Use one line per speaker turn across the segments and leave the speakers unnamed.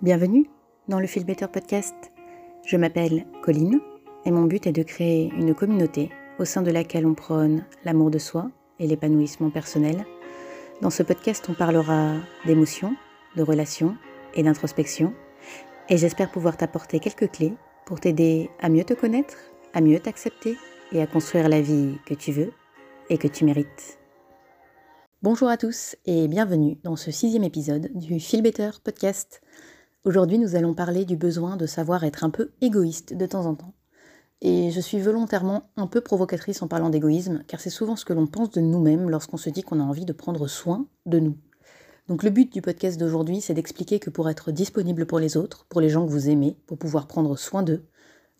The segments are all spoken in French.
Bienvenue dans le Feel Better Podcast. Je m'appelle Colline et mon but est de créer une communauté au sein de laquelle on prône l'amour de soi et l'épanouissement personnel. Dans ce podcast, on parlera d'émotions, de relations et d'introspection. Et j'espère pouvoir t'apporter quelques clés pour t'aider à mieux te connaître, à mieux t'accepter et à construire la vie que tu veux et que tu mérites. Bonjour à tous et bienvenue dans ce sixième épisode du Feel Better Podcast. Aujourd'hui, nous allons parler du besoin de savoir être un peu égoïste de temps en temps. Et je suis volontairement un peu provocatrice en parlant d'égoïsme, car c'est souvent ce que l'on pense de nous-mêmes lorsqu'on se dit qu'on a envie de prendre soin de nous. Donc le but du podcast d'aujourd'hui, c'est d'expliquer que pour être disponible pour les autres, pour les gens que vous aimez, pour pouvoir prendre soin d'eux,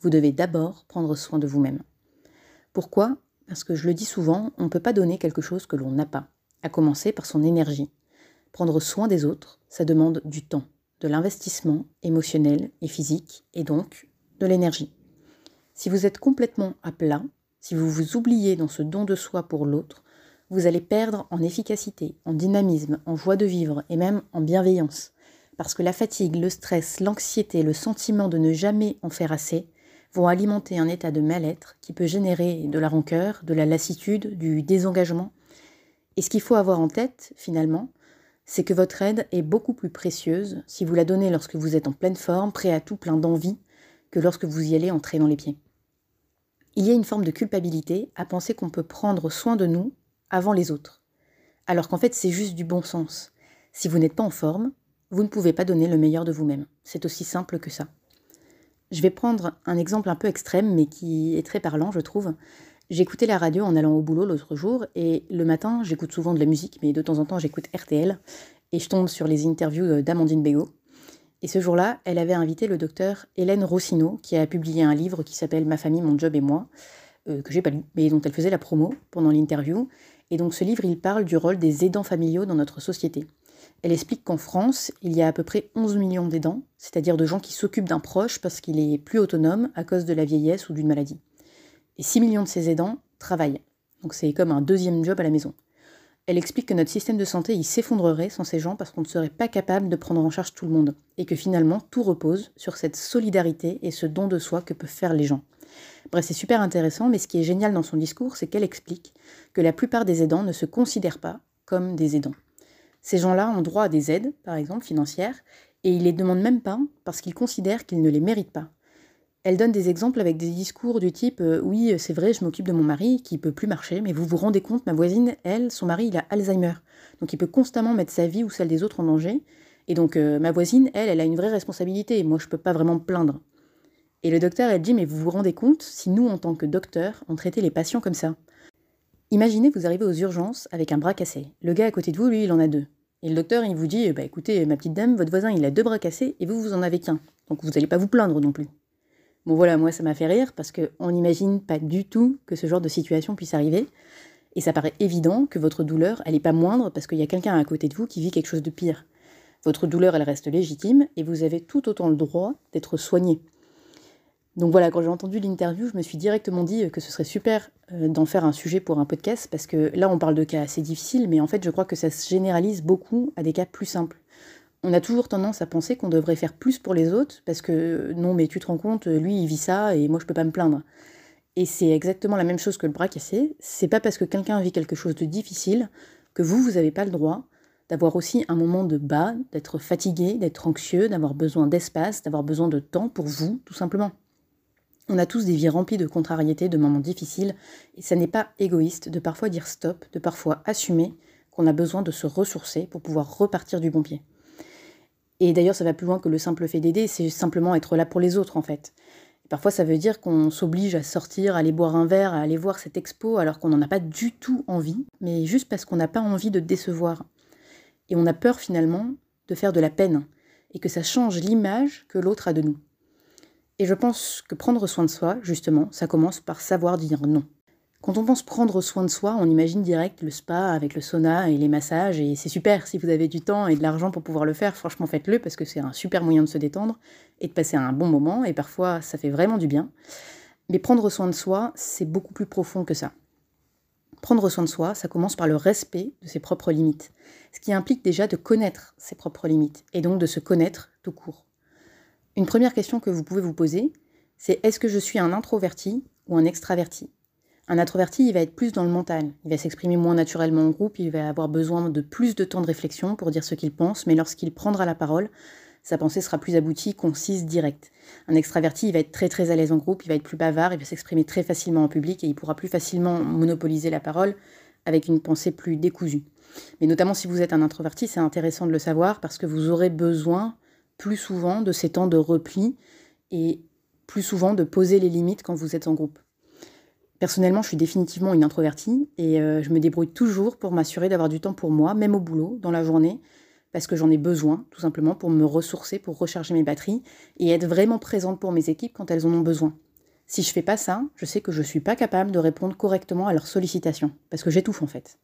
vous devez d'abord prendre soin de vous-même. Pourquoi? Parce que je le dis souvent, on ne peut pas donner quelque chose que l'on n'a pas, à commencer par son énergie. Prendre soin des autres, ça demande du temps, de l'investissement émotionnel et physique, et donc de l'énergie. Si vous êtes complètement à plat, si vous vous oubliez dans ce don de soi pour l'autre, vous allez perdre en efficacité, en dynamisme, en joie de vivre et même en bienveillance. Parce que la fatigue, le stress, l'anxiété, le sentiment de ne jamais en faire assez vont alimenter un état de mal-être qui peut générer de la rancœur, de la lassitude, du désengagement. Et ce qu'il faut avoir en tête, finalement, c'est que votre aide est beaucoup plus précieuse si vous la donnez lorsque vous êtes en pleine forme, prêt à tout, plein d'envie, que lorsque vous y allez entrer dans les pieds. Il y a une forme de culpabilité à penser qu'on peut prendre soin de nous avant les autres. Alors qu'en fait, c'est juste du bon sens. Si vous n'êtes pas en forme, vous ne pouvez pas donner le meilleur de vous-même. C'est aussi simple que ça. Je vais prendre un exemple un peu extrême, mais qui est très parlant, je trouve. J'écoutais la radio en allant au boulot l'autre jour, et le matin, j'écoute souvent de la musique, mais de temps en temps, j'écoute RTL, et je tombe sur les interviews d'Amandine Bégaud. Et ce jour-là, elle avait invité le docteur Hélène Rossineau, qui a publié un livre qui s'appelle Ma famille, mon job et moi, euh, que j'ai pas lu, mais dont elle faisait la promo pendant l'interview. Et donc ce livre, il parle du rôle des aidants familiaux dans notre société. Elle explique qu'en France, il y a à peu près 11 millions d'aidants, c'est-à-dire de gens qui s'occupent d'un proche parce qu'il est plus autonome à cause de la vieillesse ou d'une maladie. Et 6 millions de ces aidants travaillent. Donc c'est comme un deuxième job à la maison. Elle explique que notre système de santé s'effondrerait sans ces gens parce qu'on ne serait pas capable de prendre en charge tout le monde et que finalement tout repose sur cette solidarité et ce don de soi que peuvent faire les gens. Bref, c'est super intéressant, mais ce qui est génial dans son discours, c'est qu'elle explique que la plupart des aidants ne se considèrent pas comme des aidants. Ces gens-là ont droit à des aides, par exemple financières, et ils les demandent même pas parce qu'ils considèrent qu'ils ne les méritent pas. Elle donne des exemples avec des discours du type euh, Oui, c'est vrai, je m'occupe de mon mari qui peut plus marcher, mais vous vous rendez compte, ma voisine, elle, son mari, il a Alzheimer. Donc il peut constamment mettre sa vie ou celle des autres en danger. Et donc euh, ma voisine, elle, elle a une vraie responsabilité. Moi, je peux pas vraiment me plaindre. Et le docteur, elle dit Mais vous vous rendez compte si nous, en tant que docteur, on traitait les patients comme ça Imaginez, vous arrivez aux urgences avec un bras cassé. Le gars à côté de vous, lui, il en a deux. Et le docteur, il vous dit Bah écoutez, ma petite dame, votre voisin, il a deux bras cassés et vous, vous en avez qu'un. Donc vous n'allez pas vous plaindre non plus. Bon voilà, moi ça m'a fait rire parce qu'on n'imagine pas du tout que ce genre de situation puisse arriver. Et ça paraît évident que votre douleur, elle n'est pas moindre parce qu'il y a quelqu'un à côté de vous qui vit quelque chose de pire. Votre douleur, elle reste légitime et vous avez tout autant le droit d'être soigné. Donc voilà, quand j'ai entendu l'interview, je me suis directement dit que ce serait super euh, d'en faire un sujet pour un podcast parce que là, on parle de cas assez difficiles, mais en fait, je crois que ça se généralise beaucoup à des cas plus simples on a toujours tendance à penser qu'on devrait faire plus pour les autres parce que non, mais tu te rends compte, lui il vit ça et moi je peux pas me plaindre. Et c'est exactement la même chose que le bras cassé. C'est pas parce que quelqu'un vit quelque chose de difficile que vous, vous n'avez pas le droit d'avoir aussi un moment de bas, d'être fatigué, d'être anxieux, d'avoir besoin d'espace, d'avoir besoin de temps pour vous, tout simplement. On a tous des vies remplies de contrariétés, de moments difficiles, et ça n'est pas égoïste de parfois dire stop, de parfois assumer qu'on a besoin de se ressourcer pour pouvoir repartir du bon pied. Et d'ailleurs, ça va plus loin que le simple fait d'aider, c'est simplement être là pour les autres en fait. parfois, ça veut dire qu'on s'oblige à sortir, à aller boire un verre, à aller voir cette expo alors qu'on n'en a pas du tout envie, mais juste parce qu'on n'a pas envie de décevoir. Et on a peur finalement de faire de la peine et que ça change l'image que l'autre a de nous. Et je pense que prendre soin de soi, justement, ça commence par savoir dire non. Quand on pense prendre soin de soi, on imagine direct le spa avec le sauna et les massages, et c'est super si vous avez du temps et de l'argent pour pouvoir le faire, franchement faites-le parce que c'est un super moyen de se détendre et de passer un bon moment, et parfois ça fait vraiment du bien. Mais prendre soin de soi, c'est beaucoup plus profond que ça. Prendre soin de soi, ça commence par le respect de ses propres limites, ce qui implique déjà de connaître ses propres limites, et donc de se connaître tout court. Une première question que vous pouvez vous poser, c'est est-ce que je suis un introverti ou un extraverti? Un introverti, il va être plus dans le mental, il va s'exprimer moins naturellement en groupe, il va avoir besoin de plus de temps de réflexion pour dire ce qu'il pense, mais lorsqu'il prendra la parole, sa pensée sera plus aboutie, concise, directe. Un extraverti, il va être très très à l'aise en groupe, il va être plus bavard, il va s'exprimer très facilement en public et il pourra plus facilement monopoliser la parole avec une pensée plus décousue. Mais notamment si vous êtes un introverti, c'est intéressant de le savoir parce que vous aurez besoin plus souvent de ces temps de repli et plus souvent de poser les limites quand vous êtes en groupe. Personnellement, je suis définitivement une introvertie et euh, je me débrouille toujours pour m'assurer d'avoir du temps pour moi, même au boulot, dans la journée, parce que j'en ai besoin, tout simplement, pour me ressourcer, pour recharger mes batteries et être vraiment présente pour mes équipes quand elles en ont besoin. Si je fais pas ça, je sais que je suis pas capable de répondre correctement à leurs sollicitations, parce que j'étouffe en fait.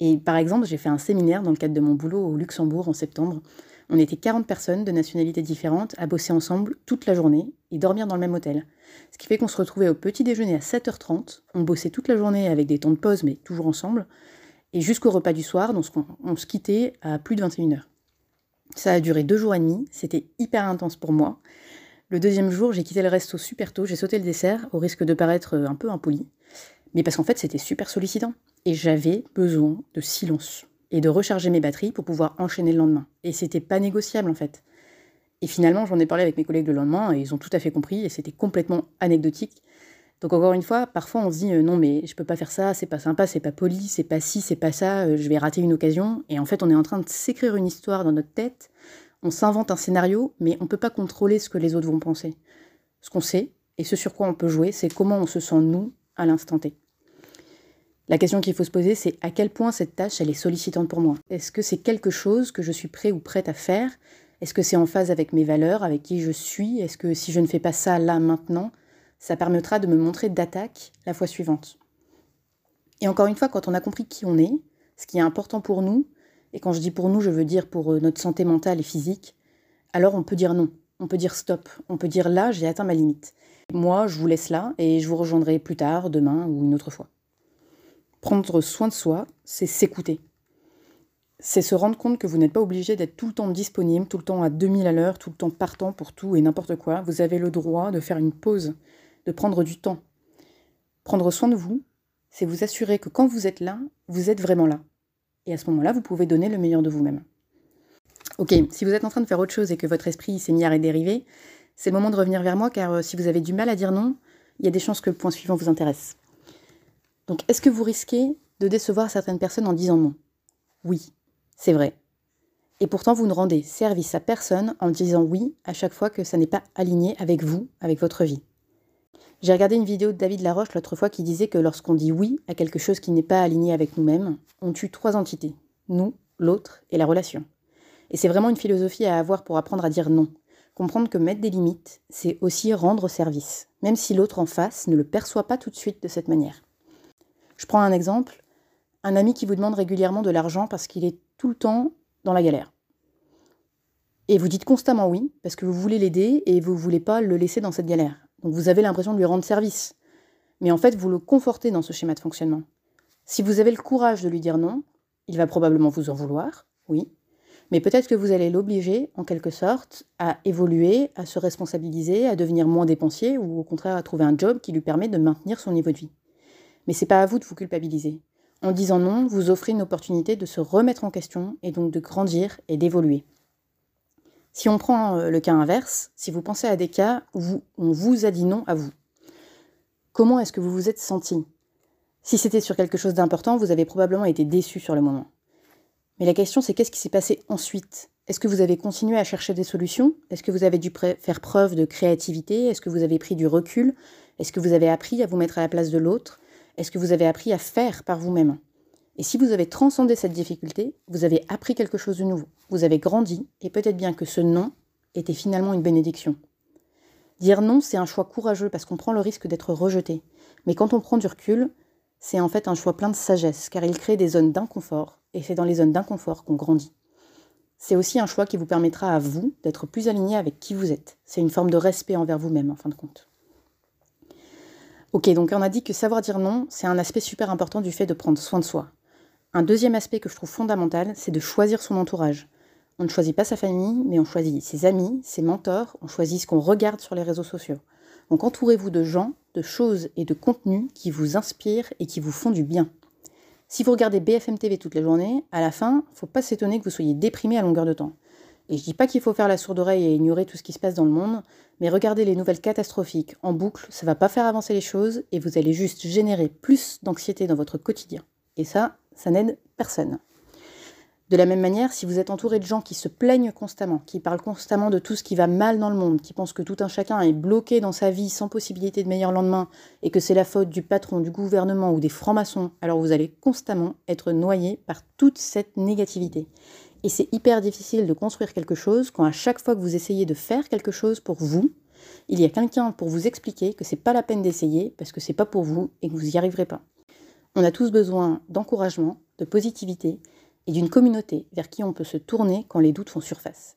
Et par exemple, j'ai fait un séminaire dans le cadre de mon boulot au Luxembourg en septembre. On était 40 personnes de nationalités différentes à bosser ensemble toute la journée et dormir dans le même hôtel. Ce qui fait qu'on se retrouvait au petit déjeuner à 7h30, on bossait toute la journée avec des temps de pause mais toujours ensemble, et jusqu'au repas du soir, donc on se quittait à plus de 21h. Ça a duré deux jours et demi, c'était hyper intense pour moi. Le deuxième jour, j'ai quitté le resto super tôt, j'ai sauté le dessert, au risque de paraître un peu impoli, mais parce qu'en fait c'était super sollicitant, et j'avais besoin de silence et de recharger mes batteries pour pouvoir enchaîner le lendemain. Et c'était pas négociable en fait. Et finalement, j'en ai parlé avec mes collègues le lendemain et ils ont tout à fait compris et c'était complètement anecdotique. Donc encore une fois, parfois on se dit euh, non mais je peux pas faire ça, c'est pas sympa, c'est pas poli, c'est pas ci, c'est pas ça, euh, je vais rater une occasion. Et en fait, on est en train de s'écrire une histoire dans notre tête, on s'invente un scénario, mais on peut pas contrôler ce que les autres vont penser. Ce qu'on sait et ce sur quoi on peut jouer, c'est comment on se sent nous à l'instant T. La question qu'il faut se poser, c'est à quel point cette tâche, elle est sollicitante pour moi. Est-ce que c'est quelque chose que je suis prêt ou prête à faire? Est-ce que c'est en phase avec mes valeurs, avec qui je suis? Est-ce que si je ne fais pas ça là maintenant, ça permettra de me montrer d'attaque la fois suivante? Et encore une fois, quand on a compris qui on est, ce qui est important pour nous, et quand je dis pour nous, je veux dire pour euh, notre santé mentale et physique, alors on peut dire non, on peut dire stop, on peut dire là, j'ai atteint ma limite. Moi, je vous laisse là et je vous rejoindrai plus tard, demain ou une autre fois. Prendre soin de soi, c'est s'écouter. C'est se rendre compte que vous n'êtes pas obligé d'être tout le temps disponible, tout le temps à 2000 à l'heure, tout le temps partant pour tout et n'importe quoi. Vous avez le droit de faire une pause de prendre du temps. Prendre soin de vous, c'est vous assurer que quand vous êtes là, vous êtes vraiment là. Et à ce moment-là, vous pouvez donner le meilleur de vous-même. Ok, si vous êtes en train de faire autre chose et que votre esprit s'est mis à dériver, c'est le moment de revenir vers moi car euh, si vous avez du mal à dire non, il y a des chances que le point suivant vous intéresse. Donc, est-ce que vous risquez de décevoir certaines personnes en disant non? Oui, c'est vrai. Et pourtant, vous ne rendez service à personne en disant oui à chaque fois que ça n'est pas aligné avec vous, avec votre vie. J'ai regardé une vidéo de David Laroche l'autre fois qui disait que lorsqu'on dit oui à quelque chose qui n'est pas aligné avec nous-mêmes, on tue trois entités. Nous, l'autre et la relation. Et c'est vraiment une philosophie à avoir pour apprendre à dire non. Comprendre que mettre des limites, c'est aussi rendre service, même si l'autre en face ne le perçoit pas tout de suite de cette manière. Je prends un exemple. Un ami qui vous demande régulièrement de l'argent parce qu'il est tout le temps dans la galère. Et vous dites constamment oui, parce que vous voulez l'aider et vous ne voulez pas le laisser dans cette galère. Donc vous avez l'impression de lui rendre service. Mais en fait, vous le confortez dans ce schéma de fonctionnement. Si vous avez le courage de lui dire non, il va probablement vous en vouloir, oui. Mais peut-être que vous allez l'obliger, en quelque sorte, à évoluer, à se responsabiliser, à devenir moins dépensier ou au contraire à trouver un job qui lui permet de maintenir son niveau de vie. Mais c'est pas à vous de vous culpabiliser. En disant non, vous offrez une opportunité de se remettre en question et donc de grandir et d'évoluer. Si on prend euh, le cas inverse, si vous pensez à des cas où on vous a dit non à vous, comment est-ce que vous vous êtes senti? Si c'était sur quelque chose d'important, vous avez probablement été déçu sur le moment. Mais la question, c'est qu'est-ce qui s'est passé ensuite? Est-ce que vous avez continué à chercher des solutions? Est-ce que vous avez dû faire preuve de créativité? Est-ce que vous avez pris du recul? Est-ce que vous avez appris à vous mettre à la place de l'autre? Est-ce que vous avez appris à faire par vous-même et si vous avez transcendé cette difficulté, vous avez appris quelque chose de nouveau, vous avez grandi, et peut-être bien que ce non était finalement une bénédiction. Dire non, c'est un choix courageux parce qu'on prend le risque d'être rejeté. Mais quand on prend du recul, c'est en fait un choix plein de sagesse, car il crée des zones d'inconfort, et c'est dans les zones d'inconfort qu'on grandit. C'est aussi un choix qui vous permettra à vous d'être plus aligné avec qui vous êtes. C'est une forme de respect envers vous-même, en fin de compte. Ok, donc on a dit que savoir dire non, c'est un aspect super important du fait de prendre soin de soi. Un deuxième aspect que je trouve fondamental, c'est de choisir son entourage. On ne choisit pas sa famille, mais on choisit ses amis, ses mentors, on choisit ce qu'on regarde sur les réseaux sociaux. Donc entourez-vous de gens, de choses et de contenus qui vous inspirent et qui vous font du bien. Si vous regardez BFM TV toute la journée, à la fin, faut pas s'étonner que vous soyez déprimé à longueur de temps. Et je dis pas qu'il faut faire la sourde oreille et ignorer tout ce qui se passe dans le monde, mais regardez les nouvelles catastrophiques en boucle, ça va pas faire avancer les choses et vous allez juste générer plus d'anxiété dans votre quotidien. Et ça, ça n'aide personne. De la même manière, si vous êtes entouré de gens qui se plaignent constamment, qui parlent constamment de tout ce qui va mal dans le monde, qui pensent que tout un chacun est bloqué dans sa vie sans possibilité de meilleur lendemain et que c'est la faute du patron, du gouvernement ou des francs-maçons, alors vous allez constamment être noyé par toute cette négativité. Et c'est hyper difficile de construire quelque chose quand à chaque fois que vous essayez de faire quelque chose pour vous, il y a quelqu'un pour vous expliquer que c'est pas la peine d'essayer parce que c'est pas pour vous et que vous n'y arriverez pas. On a tous besoin d'encouragement, de positivité et d'une communauté vers qui on peut se tourner quand les doutes font surface.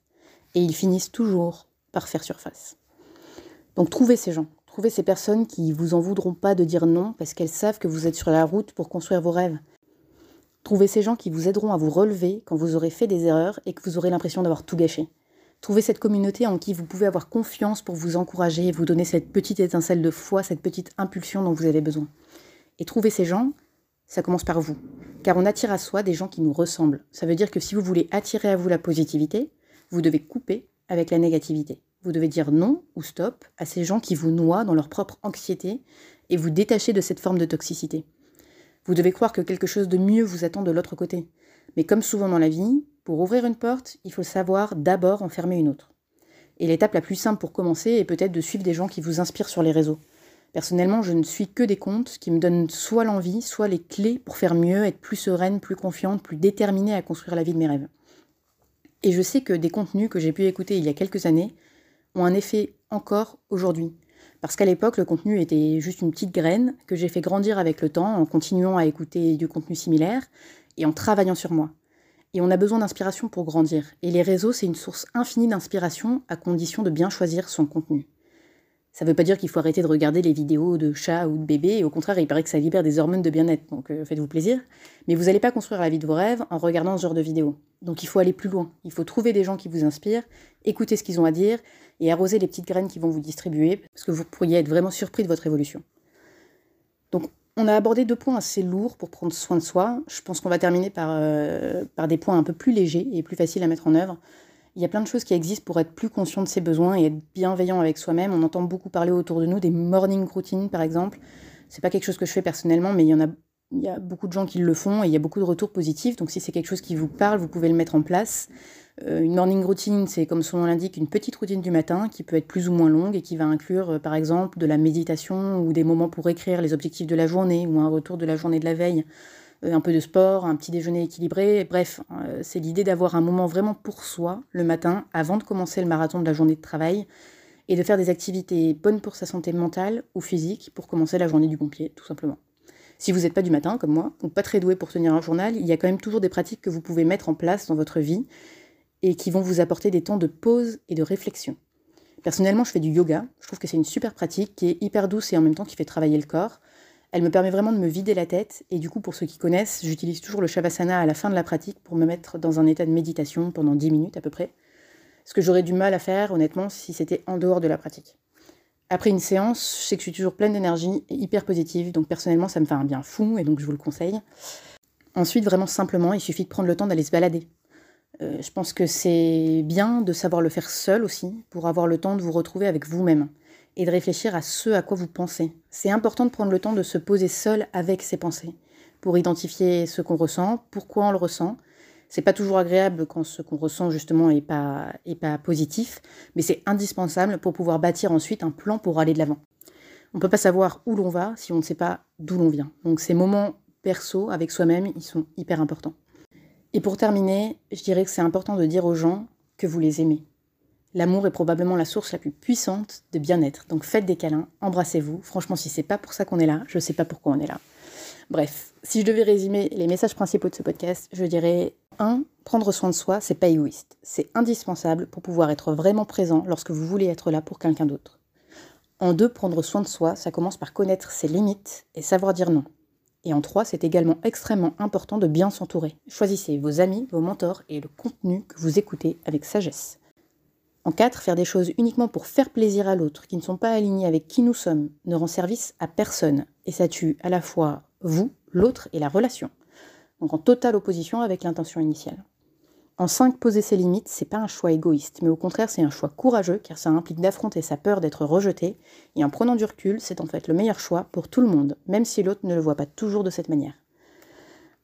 Et ils finissent toujours par faire surface. Donc trouvez ces gens, trouvez ces personnes qui vous en voudront pas de dire non parce qu'elles savent que vous êtes sur la route pour construire vos rêves. Trouvez ces gens qui vous aideront à vous relever quand vous aurez fait des erreurs et que vous aurez l'impression d'avoir tout gâché. Trouvez cette communauté en qui vous pouvez avoir confiance pour vous encourager et vous donner cette petite étincelle de foi, cette petite impulsion dont vous avez besoin. Et trouvez ces gens, ça commence par vous. Car on attire à soi des gens qui nous ressemblent. Ça veut dire que si vous voulez attirer à vous la positivité, vous devez couper avec la négativité. Vous devez dire non ou stop à ces gens qui vous noient dans leur propre anxiété et vous détacher de cette forme de toxicité. Vous devez croire que quelque chose de mieux vous attend de l'autre côté. Mais comme souvent dans la vie, pour ouvrir une porte, il faut savoir d'abord en fermer une autre. Et l'étape la plus simple pour commencer est peut-être de suivre des gens qui vous inspirent sur les réseaux. Personnellement, je ne suis que des comptes qui me donnent soit l'envie, soit les clés pour faire mieux, être plus sereine, plus confiante, plus déterminée à construire la vie de mes rêves. Et je sais que des contenus que j'ai pu écouter il y a quelques années ont un effet encore aujourd'hui. Parce qu'à l'époque, le contenu était juste une petite graine que j'ai fait grandir avec le temps en continuant à écouter du contenu similaire et en travaillant sur moi. Et on a besoin d'inspiration pour grandir. Et les réseaux, c'est une source infinie d'inspiration à condition de bien choisir son contenu. Ça ne veut pas dire qu'il faut arrêter de regarder les vidéos de chats ou de bébés, et au contraire, il paraît que ça libère des hormones de bien-être, donc euh, faites-vous plaisir. Mais vous n'allez pas construire la vie de vos rêves en regardant ce genre de vidéos. Donc il faut aller plus loin, il faut trouver des gens qui vous inspirent, écouter ce qu'ils ont à dire, et arroser les petites graines qui vont vous distribuer, parce que vous pourriez être vraiment surpris de votre évolution. Donc on a abordé deux points assez lourds pour prendre soin de soi. Je pense qu'on va terminer par, euh, par des points un peu plus légers et plus faciles à mettre en œuvre. Il y a plein de choses qui existent pour être plus conscient de ses besoins et être bienveillant avec soi-même. On entend beaucoup parler autour de nous des morning routines, par exemple. C'est pas quelque chose que je fais personnellement, mais il y en a, beaucoup de gens qui le font et il y a beaucoup de retours positifs. Donc si c'est quelque chose qui vous parle, vous pouvez le mettre en place. Euh, une morning routine, c'est comme son nom l'indique, une petite routine du matin qui peut être plus ou moins longue et qui va inclure, euh, par exemple, de la méditation ou des moments pour écrire les objectifs de la journée ou un retour de la journée de la veille un peu de sport, un petit déjeuner équilibré. Bref, euh, c'est l'idée d'avoir un moment vraiment pour soi le matin avant de commencer le marathon de la journée de travail et de faire des activités bonnes pour sa santé mentale ou physique pour commencer la journée du bon pied, tout simplement. Si vous n'êtes pas du matin, comme moi, ou pas très doué pour tenir un journal, il y a quand même toujours des pratiques que vous pouvez mettre en place dans votre vie et qui vont vous apporter des temps de pause et de réflexion. Personnellement, je fais du yoga. Je trouve que c'est une super pratique qui est hyper douce et en même temps qui fait travailler le corps. Elle me permet vraiment de me vider la tête et du coup, pour ceux qui connaissent, j'utilise toujours le Shavasana à la fin de la pratique pour me mettre dans un état de méditation pendant 10 minutes à peu près. Ce que j'aurais du mal à faire, honnêtement, si c'était en dehors de la pratique. Après une séance, je sais que je suis toujours pleine d'énergie et hyper positive, donc personnellement, ça me fait un bien fou et donc je vous le conseille. Ensuite, vraiment simplement, il suffit de prendre le temps d'aller se balader. Euh, je pense que c'est bien de savoir le faire seul aussi, pour avoir le temps de vous retrouver avec vous-même et de réfléchir à ce à quoi vous pensez. C'est important de prendre le temps de se poser seul avec ses pensées pour identifier ce qu'on ressent, pourquoi on le ressent. C'est pas toujours agréable quand ce qu'on ressent justement est pas, est pas positif, mais c'est indispensable pour pouvoir bâtir ensuite un plan pour aller de l'avant. On peut pas savoir où l'on va si on ne sait pas d'où l'on vient. Donc ces moments perso avec soi-même, ils sont hyper importants. Et pour terminer, je dirais que c'est important de dire aux gens que vous les aimez. L'amour est probablement la source la plus puissante de bien-être. Donc faites des câlins, embrassez-vous. Franchement, si c'est pas pour ça qu'on est là, je sais pas pourquoi on est là. Bref, si je devais résumer les messages principaux de ce podcast, je dirais 1. Prendre soin de soi, c'est pas égoïste. C'est indispensable pour pouvoir être vraiment présent lorsque vous voulez être là pour quelqu'un d'autre. En deux, prendre soin de soi, ça commence par connaître ses limites et savoir dire non. Et en 3, c'est également extrêmement important de bien s'entourer. Choisissez vos amis, vos mentors et le contenu que vous écoutez avec sagesse. En 4, faire des choses uniquement pour faire plaisir à l'autre, qui ne sont pas alignés avec qui nous sommes, ne rend service à personne. Et ça tue à la fois vous, l'autre et la relation. Donc en totale opposition avec l'intention initiale. En 5, poser ses limites, c'est pas un choix égoïste, mais au contraire, c'est un choix courageux, car ça implique d'affronter sa peur d'être rejeté, et en prenant du recul, c'est en fait le meilleur choix pour tout le monde, même si l'autre ne le voit pas toujours de cette manière.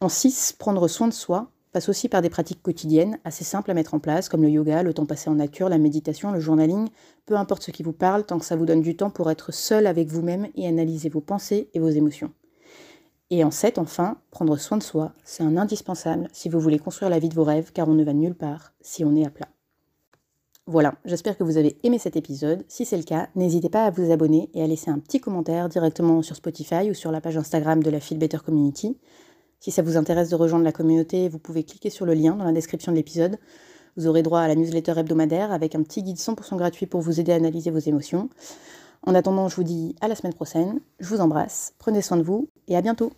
En 6, prendre soin de soi passe aussi par des pratiques quotidiennes, assez simples à mettre en place, comme le yoga, le temps passé en nature, la méditation, le journaling, peu importe ce qui vous parle, tant que ça vous donne du temps pour être seul avec vous-même et analyser vos pensées et vos émotions. Et en 7, enfin, prendre soin de soi, c'est un indispensable si vous voulez construire la vie de vos rêves, car on ne va nulle part si on est à plat. Voilà, j'espère que vous avez aimé cet épisode. Si c'est le cas, n'hésitez pas à vous abonner et à laisser un petit commentaire directement sur Spotify ou sur la page Instagram de la Feel Better Community. Si ça vous intéresse de rejoindre la communauté, vous pouvez cliquer sur le lien dans la description de l'épisode. Vous aurez droit à la newsletter hebdomadaire avec un petit guide 100% gratuit pour vous aider à analyser vos émotions. En attendant, je vous dis à la semaine prochaine. Je vous embrasse, prenez soin de vous et à bientôt.